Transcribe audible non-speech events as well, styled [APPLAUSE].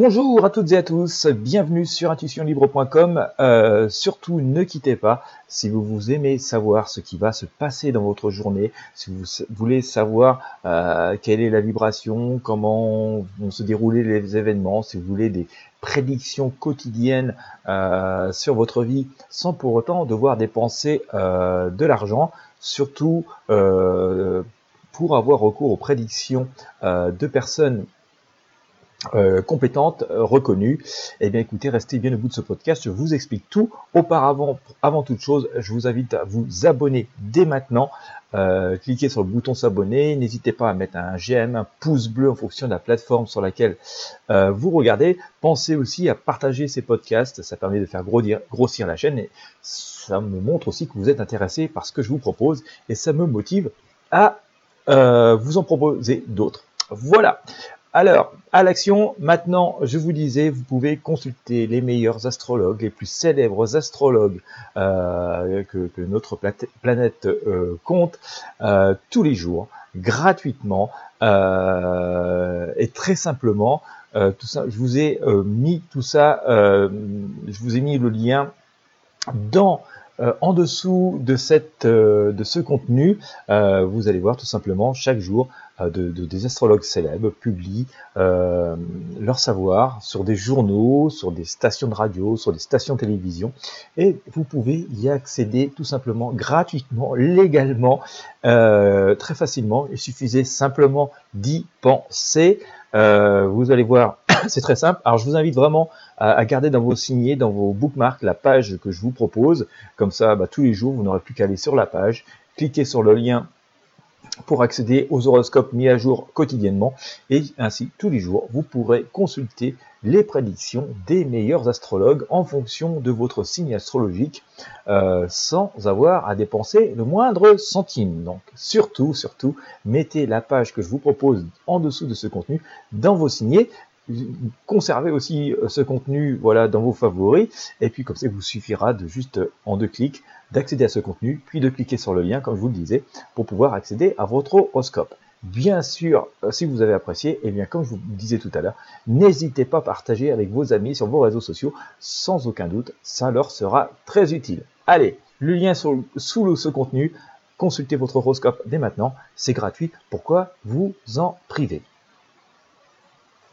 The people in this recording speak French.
Bonjour à toutes et à tous, bienvenue sur intuitionlibre.com. Euh, surtout ne quittez pas si vous, vous aimez savoir ce qui va se passer dans votre journée, si vous voulez savoir euh, quelle est la vibration, comment vont se dérouler les événements, si vous voulez des prédictions quotidiennes euh, sur votre vie sans pour autant devoir dépenser de l'argent, surtout pour avoir recours aux prédictions de personnes euh, compétente, euh, reconnue, eh bien écoutez, restez bien au bout de ce podcast, je vous explique tout. Auparavant, avant toute chose, je vous invite à vous abonner dès maintenant. Euh, cliquez sur le bouton s'abonner, n'hésitez pas à mettre un j'aime, un pouce bleu en fonction de la plateforme sur laquelle vous regardez. Pensez aussi à partager ces podcasts, ça permet de faire grossir, grossir la chaîne et ça me montre aussi que vous êtes intéressé par ce que je vous propose et ça me motive à vous en proposer d'autres. Voilà. Alors, à l'action, maintenant, je vous disais, vous pouvez consulter les meilleurs astrologues, les plus célèbres astrologues euh, que, notre planète euh, compte euh, tous les jours, gratuitement et très simplement. tout ça, je vous ai mis tout ça, je vous ai mis le lien dans en dessous de, cette, de ce contenu, vous allez voir tout simplement chaque jour euh, de, des astrologues célèbres publient euh, leur savoir sur des journaux, sur des stations de radio, sur des stations de télévision, et vous pouvez y accéder tout simplement gratuitement, légalement, euh, très facilement. Il suffisait simplement d'y penser. Vous allez voir, [COUGHS] c'est très simple. Alors je vous invite vraiment à, garder dans vos signets, dans vos bookmarks, la page que je vous propose. Comme ça, bah, tous les jours, vous n'aurez plus qu'à aller sur la page, cliquer sur le lien pour accéder aux horoscopes mis à jour quotidiennement et ainsi tous les jours vous pourrez consulter les prédictions des meilleurs astrologues en fonction de votre signe astrologique euh, sans avoir à dépenser le moindre centime. Donc surtout, surtout, mettez la page que je vous propose en dessous de ce contenu dans vos signets conservez aussi euh, ce contenu voilà dans vos favoris. Et puis comme ça il vous suffira de juste en deux clics d'accéder à ce contenu puis de cliquer sur le lien comme je vous le disais pour pouvoir accéder à votre horoscope. Bien sûr, euh, si vous avez apprécié, et eh bien comme je vous disais tout à l'heure, n'hésitez pas à partager avec vos amis sur vos réseaux sociaux, sans aucun doute, ça leur sera très utile. Allez, le lien sous ce contenu, consultez votre horoscope dès maintenant, c'est gratuit, pourquoi vous en priver